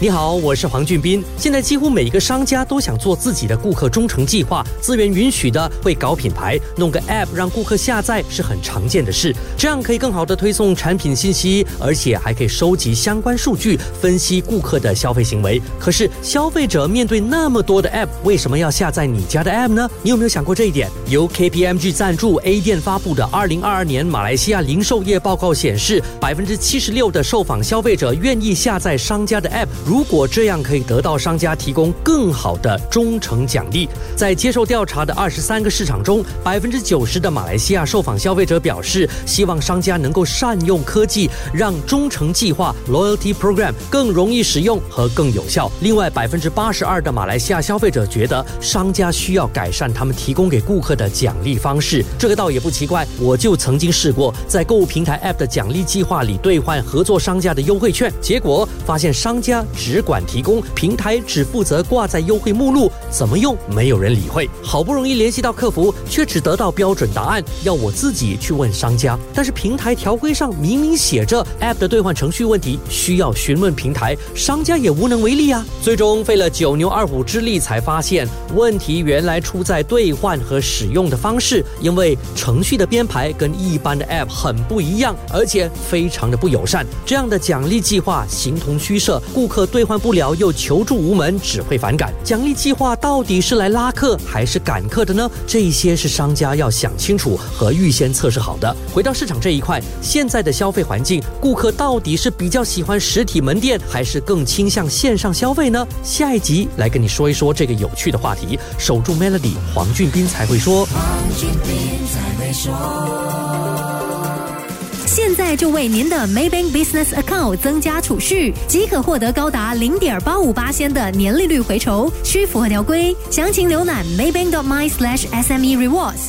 你好，我是黄俊斌。现在几乎每一个商家都想做自己的顾客忠诚计划，资源允许的会搞品牌，弄个 App 让顾客下载是很常见的事。这样可以更好的推送产品信息，而且还可以收集相关数据，分析顾客的消费行为。可是消费者面对那么多的 App，为什么要下载你家的 App 呢？你有没有想过这一点？由 KPMG 赞助 A 店发布的二零二二年马来西亚零售业报告显示，百分之七十六的受访消费者愿意下载商家的 App。如果这样可以得到商家提供更好的忠诚奖励，在接受调查的二十三个市场中，百分之九十的马来西亚受访消费者表示，希望商家能够善用科技，让忠诚计划 （loyalty program） 更容易使用和更有效。另外，百分之八十二的马来西亚消费者觉得商家需要改善他们提供给顾客的奖励方式。这个倒也不奇怪，我就曾经试过在购物平台 App 的奖励计划里兑换合作商家的优惠券，结果发现商家。只管提供平台，只负责挂在优惠目录，怎么用没有人理会。好不容易联系到客服，却只得到标准答案，要我自己去问商家。但是平台条规上明明写着 App 的兑换程序问题需要询问平台，商家也无能为力啊。最终费了九牛二虎之力，才发现问题原来出在兑换和使用的方式，因为程序的编排跟一般的 App 很不一样，而且非常的不友善。这样的奖励计划形同虚设，顾客。兑换不了又求助无门，只会反感。奖励计划到底是来拉客还是赶客的呢？这些是商家要想清楚和预先测试好的。回到市场这一块，现在的消费环境，顾客到底是比较喜欢实体门店，还是更倾向线上消费呢？下一集来跟你说一说这个有趣的话题。守住 Melody，黄俊斌才会说。现在就为您的 Maybank Business Account 增加储蓄，即可获得高达零点八五八仙的年利率回酬，需符合条规。详情浏览 maybank.my/sme rewards。